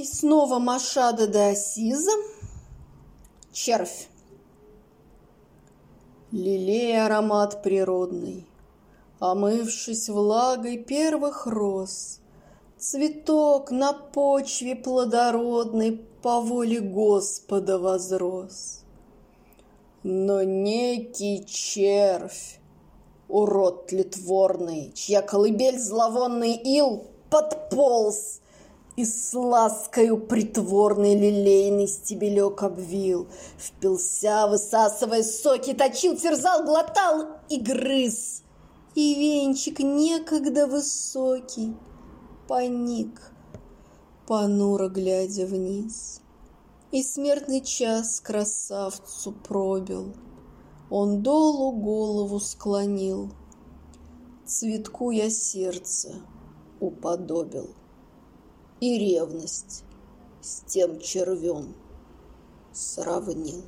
И снова Машада де Асиза. Червь. Лилей аромат природный, Омывшись влагой первых роз, Цветок на почве плодородной По воле Господа возрос. Но некий червь, урод тлетворный, Чья колыбель зловонный ил подполз и с ласкою притворный лилейный стебелек обвил, Впился, высасывая соки, точил, терзал, глотал и грыз. И венчик некогда высокий поник, понуро глядя вниз. И смертный час красавцу пробил, Он долу голову склонил. Цветку я сердце уподобил и ревность с тем червем сравнил.